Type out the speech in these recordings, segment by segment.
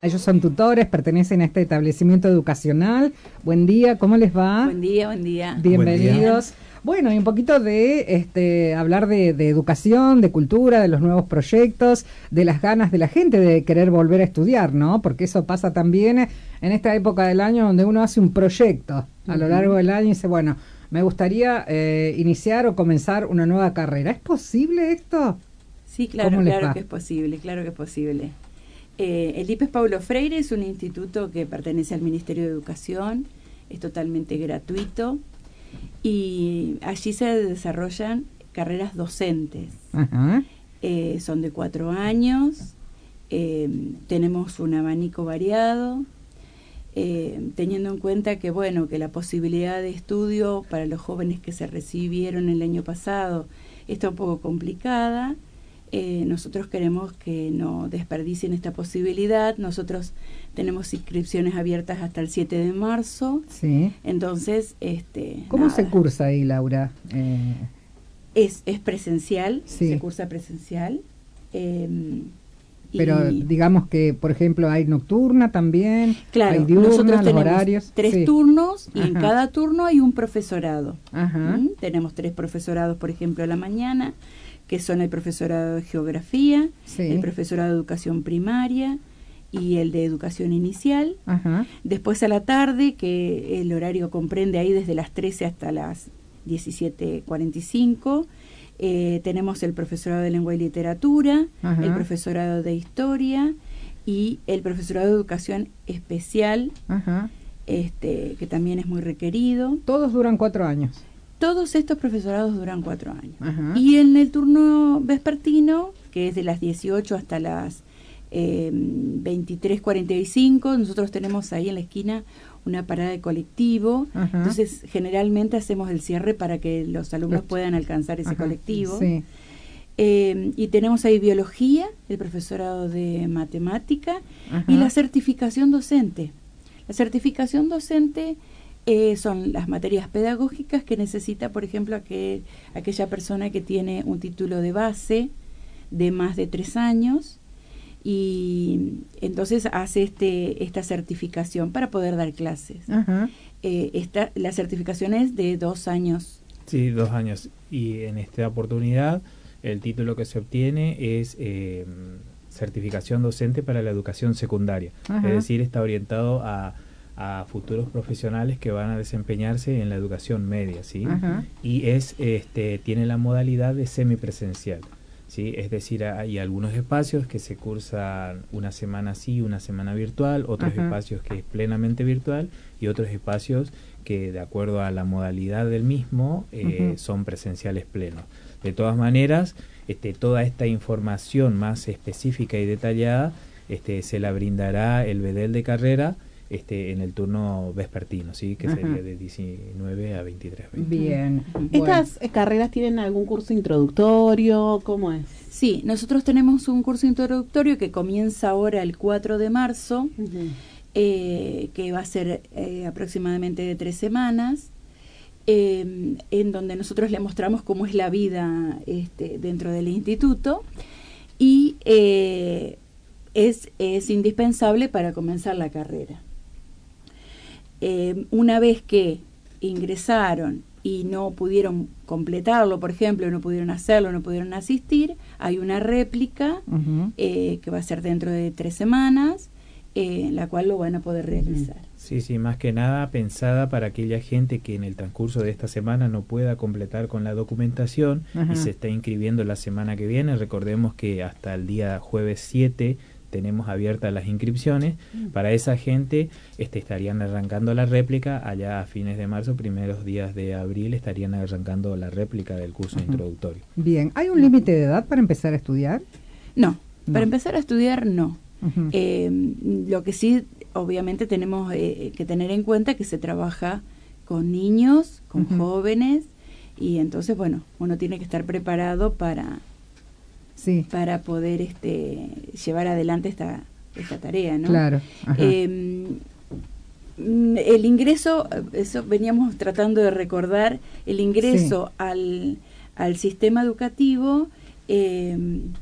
Ellos son tutores, pertenecen a este establecimiento educacional. Buen día, ¿cómo les va? Buen día, buen día. Bienvenidos. Bueno, y un poquito de este, hablar de, educación, de cultura, de los nuevos proyectos, de las ganas de la gente de querer volver a estudiar, ¿no? Porque eso pasa también en esta época del año donde uno hace un proyecto a lo largo del año y dice, bueno, me gustaría eh, iniciar o comenzar una nueva carrera. ¿Es posible esto? Sí, claro, claro que es posible, claro que es posible. Eh, el IPES Paulo Freire es un instituto que pertenece al Ministerio de Educación, es totalmente gratuito y allí se desarrollan carreras docentes. Eh, son de cuatro años, eh, tenemos un abanico variado, teniendo en cuenta que bueno que la posibilidad de estudio para los jóvenes que se recibieron el año pasado está un poco complicada eh, nosotros queremos que no desperdicien esta posibilidad. Nosotros tenemos inscripciones abiertas hasta el 7 de marzo. Sí. Entonces, este. ¿Cómo se cursa ahí, Laura? Eh, es, es presencial, se cursa presencial. Em, pero digamos que, por ejemplo, hay nocturna también, claro, hay diurna, nosotros tenemos horarios. Tres turnos y en cada turno hay un profesorado. ¿Mm? Tenemos tres profesorados, por ejemplo, a la mañana, que son el profesorado de geografía, el profesorado de educación primaria y el de educación inicial. Después a la tarde, que el horario comprende ahí desde las 13 hasta las 17.45. Eh, tenemos el profesorado de lengua y literatura, el profesorado de historia y el profesorado de educación especial, este, que también es muy requerido. Todos duran cuatro años. Todos estos profesorados duran cuatro años. Y en el turno vespertino, que es de las 18 hasta las eh, 23.45, nosotros tenemos ahí en la esquina una parada de colectivo. Entonces, generalmente hacemos el cierre para que los alumnos puedan alcanzar ese colectivo. Eh, y tenemos ahí biología, el profesorado de matemática y la certificación docente. La certificación docente eh, son las materias pedagógicas que necesita, por ejemplo, aquella persona que tiene un título de base de más de tres años y entonces hace este esta certificación para poder dar clases. Eh, esta, la certificación es de dos años. Sí, dos años. Y en esta oportunidad el título que se obtiene es eh, certificación docente para la educación secundaria. Es decir, está orientado a a futuros profesionales que van a desempeñarse en la educación media, ¿sí? Y es, este, tiene la modalidad de semipresencial, ¿sí? Es decir, hay algunos espacios que se cursan una semana sí, una semana virtual, otros espacios que es plenamente virtual y otros espacios que de acuerdo a la modalidad del mismo eh, son presenciales plenos. De todas maneras, este, toda esta información más específica y detallada este, se la brindará el bedel de carrera este, en el turno vespertino, ¿sí? que sería de 19 a 23. Bien. ¿Estas carreras tienen algún curso introductorio? ¿Cómo es? Sí, nosotros tenemos un curso introductorio que comienza ahora el 4 de marzo, eh, que va a ser eh, aproximadamente de tres semanas. Em, en donde nosotros le mostramos cómo es la vida este, dentro del instituto y eh, es, es indispensable para comenzar la carrera. Eh, una vez que ingresaron y no pudieron completarlo, por ejemplo, no pudieron hacerlo, no pudieron asistir, hay una réplica eh, que va a ser dentro de tres semanas, eh, en la cual lo van a poder realizar. Sí, sí, más que nada pensada para aquella gente que en el transcurso de esta semana no pueda completar con la documentación y se está inscribiendo la semana que viene. Recordemos que hasta el día jueves 7 tenemos abiertas las inscripciones. Mm. Para esa gente este, estarían arrancando la réplica, allá a fines de marzo, primeros días de abril, estarían arrancando la réplica del curso introductorio. Bien, ¿hay un límite de edad para empezar a estudiar? No, para empezar a estudiar no. Eh, lo que sí, obviamente tenemos eh, que tener en cuenta que se trabaja con niños, con jóvenes, y entonces, bueno, uno tiene que estar preparado para para poder este, llevar adelante esta, esta tarea, ¿no? Claro. Em, el ingreso, eso veníamos tratando de recordar, el ingreso al, al sistema educativo em,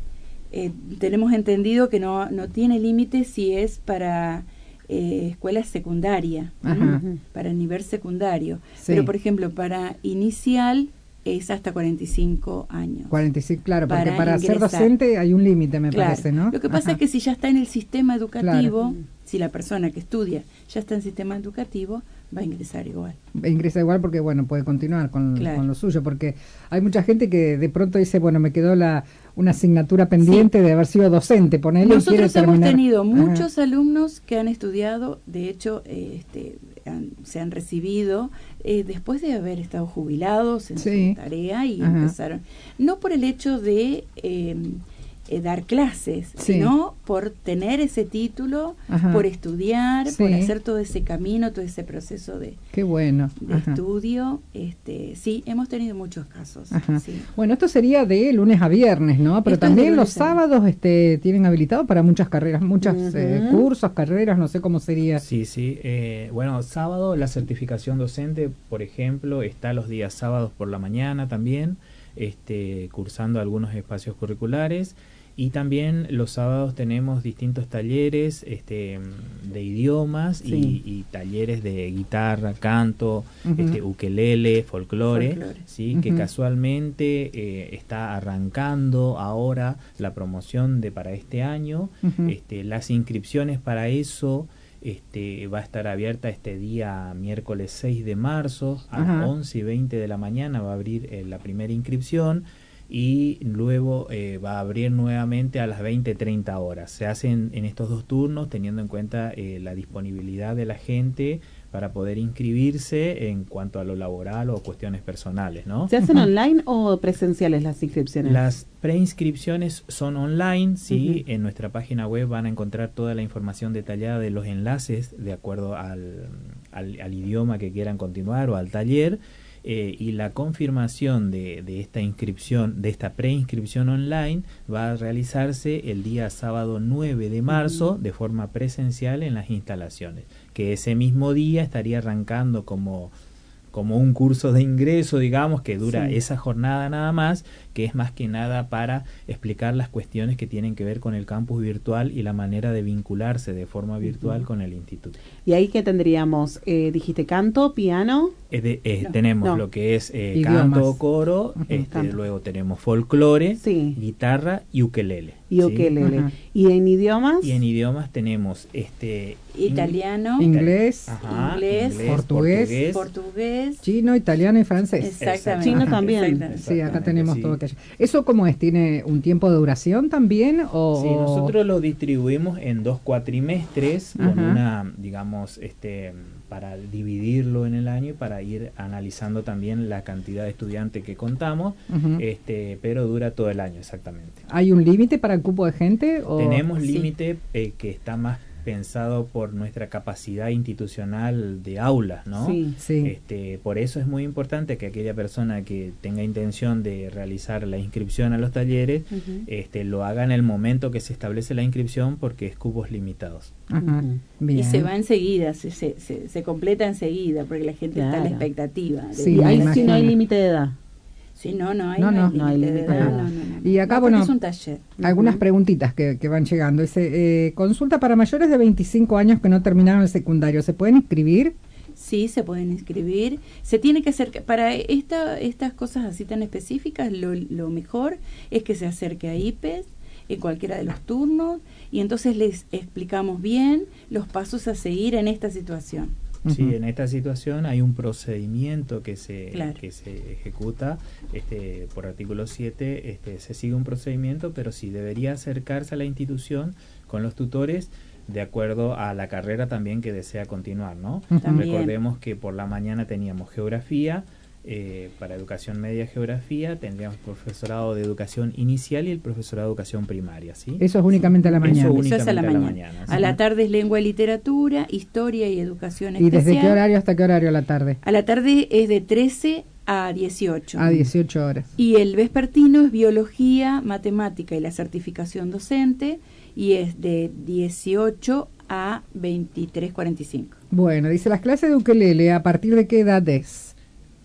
eh, tenemos entendido que no, no tiene límite si es para eh, escuela secundaria, para nivel secundario. Pero, por ejemplo, para inicial es hasta 45 años. 45, claro, porque para, ser docente hay un límite, me parece, ¿no? Lo que pasa es que si ya está en el sistema educativo, si la persona que estudia ya está en el sistema educativo, va a ingresar igual. Ingresa igual porque, bueno, puede continuar con, lo suyo, porque hay mucha gente que de pronto dice, bueno, me quedó la una asignatura pendiente de haber sido docente, ponerle Nosotros hemos tenido muchos alumnos que han estudiado, de hecho, este, se han recibido eh, después de haber estado jubilados en su tarea y empezaron, no por el hecho de... Eh, eh, dar clases, sino por tener ese título, por estudiar, por hacer todo ese camino, todo ese proceso de, Qué bueno. estudio. Este, sí, hemos tenido muchos casos. Bueno, esto sería de lunes a viernes, ¿no? Pero también los sábados este, tienen habilitado para muchas carreras, muchos eh, cursos, carreras, no sé cómo sería. Sí, sí. Eh, bueno, sábado la certificación docente, por ejemplo, está los días sábados por la mañana también, este, cursando algunos espacios curriculares. Y también los sábados tenemos distintos talleres este, de idiomas y, talleres de guitarra, canto, este, ukelele, folclore, ¿sí? que casualmente eh, está arrancando ahora la promoción de para este año. este, las inscripciones para eso este, va a estar abierta este día miércoles 6 de marzo a las 11 y 20 de la mañana va a abrir eh, la primera inscripción y luego eh, va a abrir nuevamente a las 20-30 horas. Se hacen en estos dos turnos teniendo en cuenta eh, la disponibilidad de la gente para poder inscribirse en cuanto a lo laboral o cuestiones personales, ¿no? ¿Se hacen online o presenciales las inscripciones? Las preinscripciones son online, sí, en nuestra página web van a encontrar toda la información detallada de los enlaces de acuerdo al, al idioma que quieran continuar o al taller eh, y la confirmación de, de, esta inscripción, de esta preinscripción online, va a realizarse el día sábado 9 de marzo de forma presencial en las instalaciones, que ese mismo día estaría arrancando como como un curso de ingreso, digamos, que dura esa jornada nada más, que es más que nada para explicar las cuestiones que tienen que ver con el campus virtual y la manera de vincularse de forma virtual con el instituto. ¿Y ahí que tendríamos? Eh, dijiste canto, piano. Eh, tenemos lo que es eh, canto, coro, este, luego tenemos folclore, guitarra y ukelele. Y ukelele. ¿Y en idiomas? Y en idiomas tenemos este italiano, inglés, inglés, portugués, portugués, chino, italiano y francés. Exactamente. Chino también. Sí, acá tenemos todo ¿Eso cómo es? ¿Tiene un tiempo de duración también? O... Sí, nosotros lo distribuimos en dos cuatrimestres con una, digamos, este para dividirlo en el año y para ir analizando también la cantidad de estudiantes que contamos, este, pero dura todo el año exactamente. ¿Hay un límite para el cupo de gente? O? Tenemos límite eh, que está más pensado por nuestra capacidad institucional de aulas, ¿no? Sí, sí. Este, por eso es muy importante que aquella persona que tenga intención de realizar la inscripción a los talleres, este, lo haga en el momento que se establece la inscripción porque es cupos limitados. Y se va enseguida, se, se, se, completa enseguida porque la gente está a la expectativa. Sí, ahí sí no hay límite de edad. Sí, no, no hay, no, límite Y acá, bueno, es un taller. algunas preguntitas que, que, van llegando. Dice, eh, consulta para mayores de 25 años que no terminaron el secundario, ¿se pueden inscribir? Sí, se pueden inscribir. Se tiene que hacer, para esta, estas cosas así tan específicas, lo, lo mejor es que se acerque a IPES en cualquiera de los turnos y entonces les explicamos bien los pasos a seguir en esta situación. Sí, en esta situación hay un procedimiento que se, que se ejecuta este, por artículo 7, este, se sigue un procedimiento, pero sí debería acercarse a la institución con los tutores de acuerdo a la carrera también que desea continuar, ¿no? Recordemos que por la mañana teníamos geografía, eh, para educación media geografía tendríamos profesorado de educación inicial y el profesorado de educación primaria, ¿sí? Eso es únicamente a la mañana. Eso, es a la mañana. A la, tarde es lengua y literatura, historia y educación especial. ¿Y desde qué horario hasta qué horario a la tarde? A la tarde es de 13 a 18. A 18 horas. Y el vespertino es biología, matemática y la certificación docente y es de 18 a 23.45. Bueno, dice las clases de ukelele, ¿a partir de qué edad es?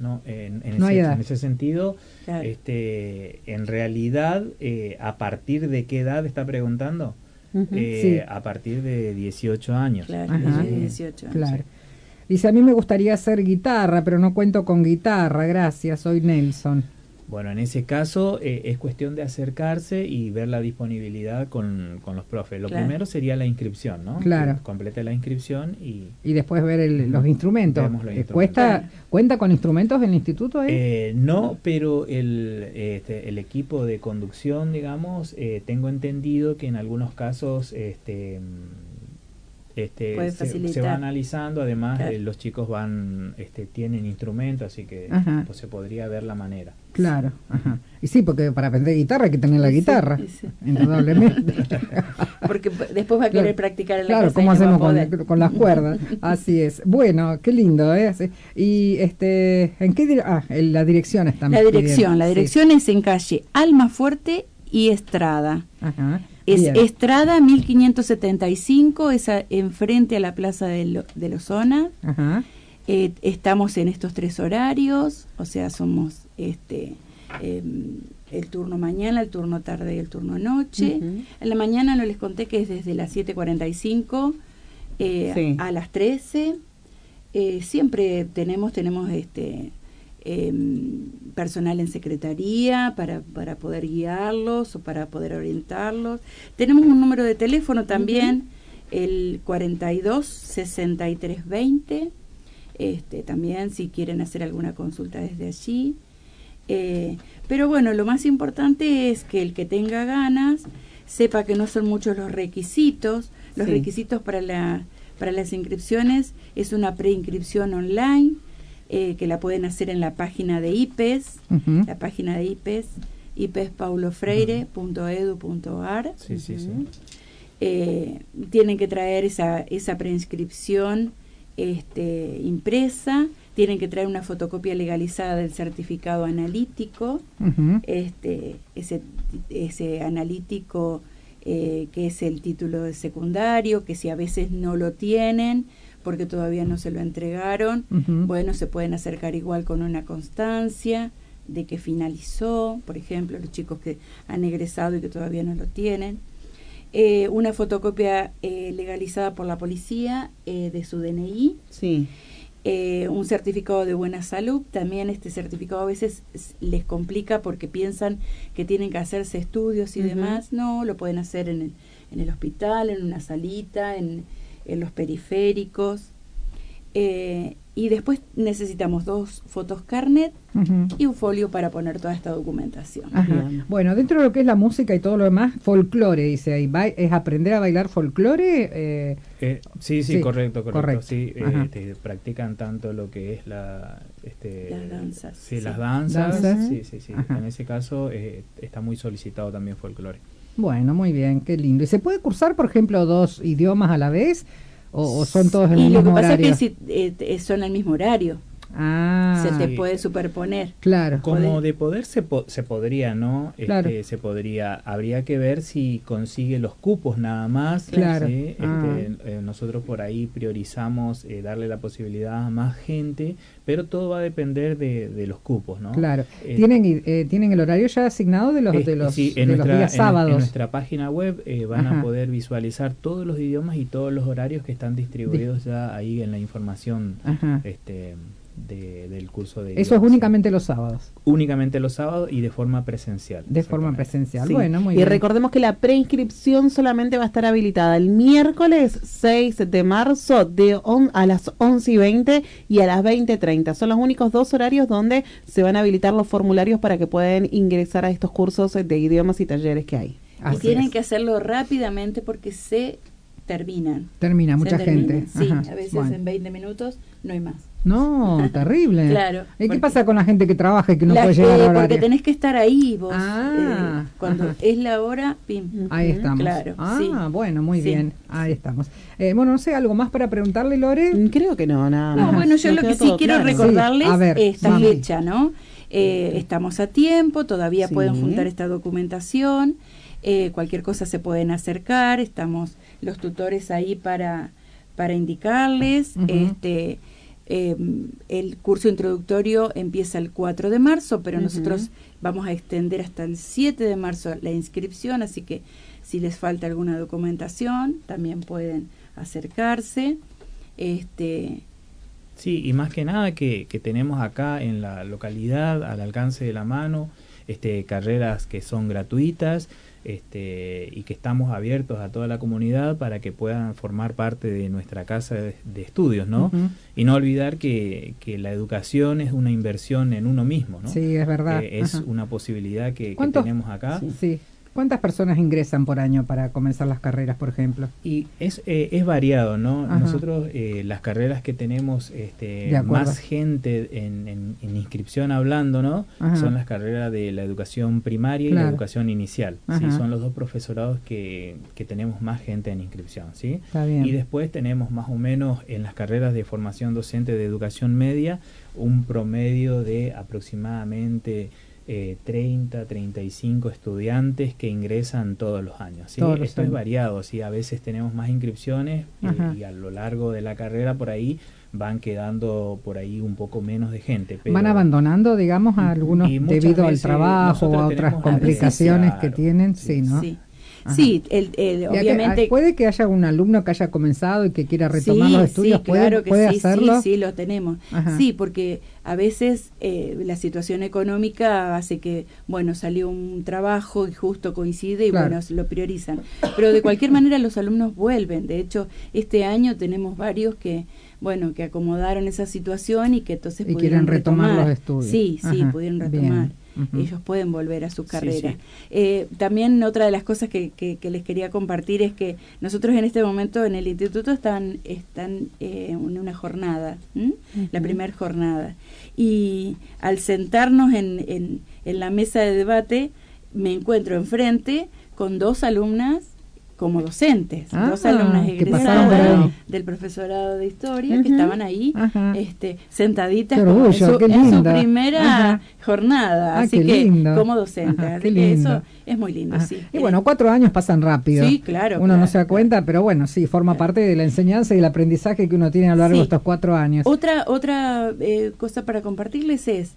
¿No? En, en, ese, sentido, este, en realidad, eh, ¿a partir de qué edad está preguntando? Eh, a partir de 18 años. Claro, 18 años. Claro. Dice, a mí me gustaría hacer guitarra, pero no cuento con guitarra, gracias, soy Nelson. Bueno, en ese caso eh, es cuestión de acercarse y ver la disponibilidad con, los profes. Lo primero sería la inscripción, ¿no? Claro. complete la inscripción y... Y después ver los, instrumentos. Eh, ¿Cuesta, ¿Cuenta con instrumentos el instituto? Eh, no, pero el, este, el equipo de conducción, digamos, tengo entendido que en algunos casos... este este, se, va analizando, además eh, los chicos van, este, tienen instrumentos, así que pues, se podría ver la manera. Claro, y sí, porque para aprender guitarra hay que tener la guitarra, indudablemente. porque después va a querer practicar en la Claro, ¿cómo hacemos con, las cuerdas? Así es. Bueno, qué lindo, ¿eh? Y este, ¿en qué ah, en la dirección estamos La dirección, la dirección es en calle Almafuerte y Estrada. Ajá. Es Estrada 1575, es enfrente a la Plaza de, de Lozona. Eh, estamos en estos tres horarios, o sea, somos este em, el turno mañana, el turno tarde y el turno noche. En la mañana no les conté que es desde las 7.45 eh, a las 13. Eh, siempre tenemos, tenemos este Em, personal en secretaría para, para poder guiarlos o para poder orientarlos. Tenemos un número de teléfono también, el 42 63 20. Este, también si quieren hacer alguna consulta desde allí. Eh, pero bueno, lo más importante es que el que tenga ganas sepa que no son muchos los requisitos. Los requisitos para, la, para las inscripciones es una preinscripción online eh, que la pueden hacer en la página de IPES, la página de IPES, ipespaulofreire.edu.ar. Sí, sí, sí. Eh, tienen que traer esa, esa preinscripción este, impresa, tienen que traer una fotocopia legalizada del certificado analítico, este, ese, ese analítico eh, que es el título de secundario, que si a veces no lo tienen, porque todavía no se lo entregaron. Bueno, se pueden acercar igual con una constancia de que finalizó, por ejemplo, los chicos que han egresado y que todavía no lo tienen. Eh, una fotocopia eh, legalizada por la policía eh, de su DNI. Sí. un certificado de buena salud. También este certificado a veces les complica porque piensan que tienen que hacerse estudios y demás. No, lo pueden hacer en el, en el hospital, en una salita, en, en los periféricos. Eh, y después necesitamos dos fotos carnet y un folio para poner toda esta documentación. Bueno, dentro de lo que es la música y todo lo demás, folclore, dice ahí, ¿es aprender a bailar folclore? Eh, eh, sí, sí, correcto, correcto. Sí, este, practican tanto lo que es la... Este, las danzas. Sí, las danzas. Sí, sí, sí. En ese caso está muy solicitado también folclore. Bueno, muy bien, qué lindo. ¿Y se puede cursar, por ejemplo, dos idiomas a la vez? ¿O, son todos en el mismo horario? Lo que pasa es que si, eh, son el mismo horario. Ah, se te puede superponer. Claro. Como de poder se, se podría, ¿no? Claro. Este, se podría, habría que ver si consigue los cupos nada más. Claro. Este, ah. eh, nosotros por ahí priorizamos eh, darle la posibilidad a más gente, pero todo va a depender de, los cupos, ¿no? Claro. Eh, ¿Tienen, ¿Tienen el horario ya asignado de los, de los, días sábados? En, nuestra página web van a poder visualizar todos los idiomas y todos los horarios que están distribuidos ya ahí en la información. Este, del curso de... Eso es únicamente los sábados. Únicamente los sábados y de forma presencial. De forma presencial, bueno, muy y recordemos que la preinscripción solamente va a estar habilitada el miércoles 6 de marzo de a las 11 y 20 y a las 20.30. Son los únicos dos horarios donde se van a habilitar los formularios para que puedan ingresar a estos cursos de idiomas y talleres que hay. y tienen que hacerlo rápidamente porque se terminan. Termina mucha gente. Sí, a veces en 20 minutos no hay más. No, terrible. claro. ¿Y qué pasa con la gente que trabaja y que no puede llegar a Porque tenés que estar ahí vos. Ah, eh, cuando es la hora, pim. Ahí estamos. Claro. Ah, bueno, muy bien. Ahí estamos. Eh, bueno, no sé, ¿algo más para preguntarle, Lore? Mm, creo que no, nada No, bueno, yo lo que sí quiero recordarles es esta fecha, ¿no? Eh, estamos a tiempo, todavía pueden juntar esta documentación. cualquier cosa se pueden acercar, estamos los tutores ahí para, para indicarles. este eh, el curso introductorio empieza el 4 de marzo, pero nosotros vamos a extender hasta el 7 de marzo la inscripción, así que si les falta alguna documentación, también pueden acercarse. Este, sí, y más que nada que, que tenemos acá en la localidad, al alcance de la mano, este, carreras que son gratuitas este, y que estamos abiertos a toda la comunidad para que puedan formar parte de nuestra casa de, estudios, ¿no? Y no olvidar que, que, la educación es una inversión en uno mismo, ¿no? Sí, es verdad. es una posibilidad que, tenemos acá. sí. ¿Cuántas personas ingresan por año para comenzar las carreras, por ejemplo? Y es, eh, es variado, ¿no? Nosotros eh, las carreras que tenemos este, más gente en, inscripción hablando, ¿no? Son las carreras de la educación primaria y la educación inicial. ¿sí? Son los dos profesorados que, que, tenemos más gente en inscripción, ¿sí? Y después tenemos más o menos en las carreras de formación docente de educación media un promedio de aproximadamente eh, 30, 35 estudiantes que ingresan todos los años. ¿sí? Esto es variado, ¿sí? a veces tenemos más inscripciones eh, y a lo largo de la carrera por ahí van quedando por ahí un poco menos de gente. van abandonando, digamos, a algunos debido al trabajo o a otras complicaciones que tienen, sí, ¿no? Sí. Sí, el, obviamente. puede que haya un alumno que haya comenzado y que quiera retomar los estudios. Sí, claro que sí, hacerlo? sí, sí, lo tenemos. Sí, porque a veces eh, la situación económica hace que, bueno, salió un trabajo y justo coincide y bueno, lo priorizan. Pero de cualquier manera los alumnos vuelven. De hecho, este año tenemos varios que, bueno, que acomodaron esa situación y que entonces y pudieron retomar, los estudios. Sí, sí, pudieron retomar ellos pueden volver a su carrera. Eh, también otra de las cosas que, que, les quería compartir es que nosotros en este momento en el instituto están, están eh, en una jornada, la primera jornada, y al sentarnos en, en, en la mesa de debate me encuentro enfrente con dos alumnas como docentes, ah, dos alumnas egresadas del profesorado de historia que estaban ahí este, sentaditas en, su, primera jornada, ah, así que como docentes. eso es muy lindo, sí. Y bueno, cuatro años pasan rápido. Sí, claro. Uno no se da cuenta, pero bueno, sí, forma parte de la enseñanza y el aprendizaje que uno tiene a lo largo de estos cuatro años. Otra, otra eh, cosa para compartirles es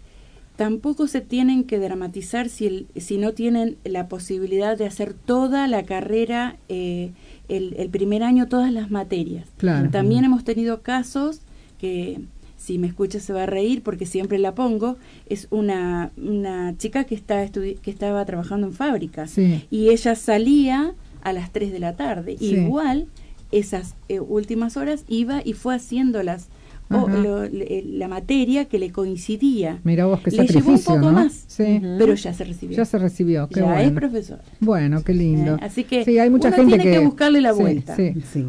tampoco se tienen que dramatizar si, si no tienen la posibilidad de hacer toda la carrera, eh, el, primer año, todas las materias. También hemos tenido casos que, si me escucha se va a reír porque siempre la pongo, es una, una chica que, está que estaba trabajando en fábrica y ella salía a las 3 de la tarde. Igual esas eh, últimas horas iba y fue haciendo las o la materia que le coincidía. Mira vos que le llevó un poco más, pero ya se recibió. Ya se recibió, qué ya es profesor. Bueno, qué lindo. Eh, así que hay mucha uno gente tiene que, buscarle la vuelta.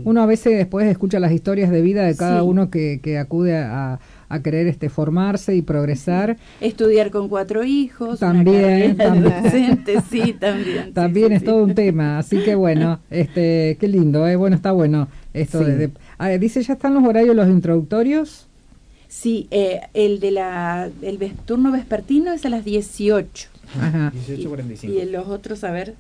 Uno a veces después escucha las historias de vida de cada uno que, que acude a, a querer este formarse y progresar. Estudiar con cuatro hijos, también, también. sí, también. También es todo un tema, así que bueno, este, qué lindo, ¿eh? bueno, está bueno esto de, dice, ¿ya están los horarios los introductorios? Sí, eh, el de la el turno vespertino es a las 18. Ajá. 18.45. Y, y los otros, a ver,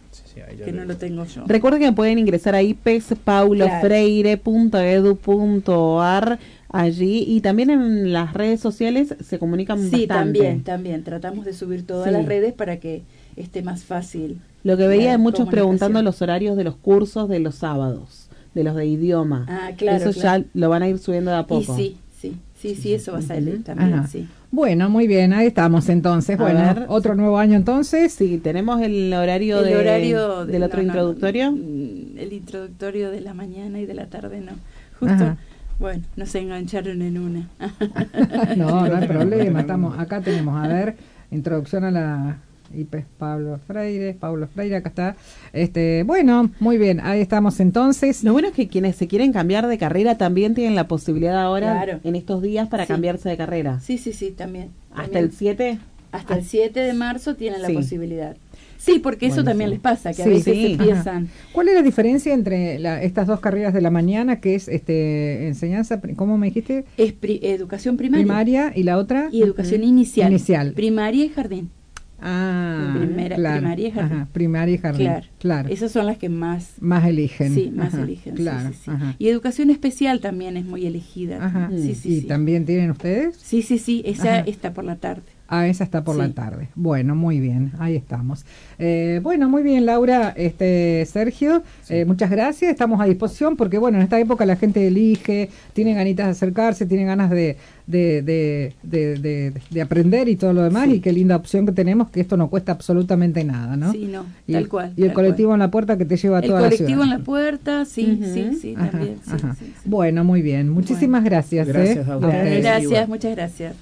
que no lo tengo yo. Recuerden que pueden ingresar ahí pespaulofreire.edu.ar allí y también en las redes sociales se comunican sí, también, también. Tratamos de subir todas las redes para que esté más fácil. Lo que veía de muchos preguntando los horarios de los cursos de los sábados, de los de idioma. Ah, claro. Eso ya lo van a ir subiendo de a poco. sí, sí, sí, sí, eso va a salir también, sí. Bueno, muy bien, ahí estamos entonces. bueno, otro nuevo año entonces. Sí, tenemos el horario, el horario del otro introductorio. Mm, el introductorio de la mañana y de la tarde no. Justo. Bueno, nos engancharon en una. no, no hay problema. Estamos, acá tenemos, a ver, introducción a la IPES Pablo Freire, Pablo Freire, acá está. Este, bueno, muy bien, ahí estamos entonces. Lo bueno es que quienes se quieren cambiar de carrera también tienen la posibilidad ahora en estos días para cambiarse de carrera. Sí, sí, sí, también. ¿Hasta el 7? Hasta el 7 de marzo tienen la posibilidad. Sí, porque eso también les pasa, que a veces empiezan. ¿Cuál es la diferencia entre estas dos carreras de la mañana, que es este enseñanza, ¿cómo me dijiste? Es educación primaria. Primaria y la otra. Y educación inicial. Inicial. Primaria y jardín. Ah, Primera, primaria y jardín. Ajá, primaria y jardín. Claro, claro. Esas son las que más... Más eligen. Sí, más Ajá, eligen. Claro. sí, sí, sí. Y educación especial también es muy elegida. Ajá. Sí, sí, ¿Y sí. también tienen ustedes? Sí, sí, sí. Esa está por la tarde. Ah, esa está por la tarde. Bueno, muy bien, ahí estamos. Eh, bueno, muy bien, Laura, este Sergio, eh, muchas gracias. Estamos a disposición porque, bueno, en esta época la gente elige, tiene ganitas de acercarse, tiene ganas de, de, de, de, de- de aprender y todo lo demás. Y qué linda opción que tenemos, que esto no cuesta absolutamente nada, ¿no? Sí, no, y tal el, cual. Y el colectivo cual. en la puerta que te lleva a El toda la colectivo ciudad. en la puerta, sí, sí, sí, Ajá, también. sí, ajá. sí, sí. Bueno, muy bien. Muchísimas gracias. Gracias ¿eh? a ustedes. Gracias, muchas gracias.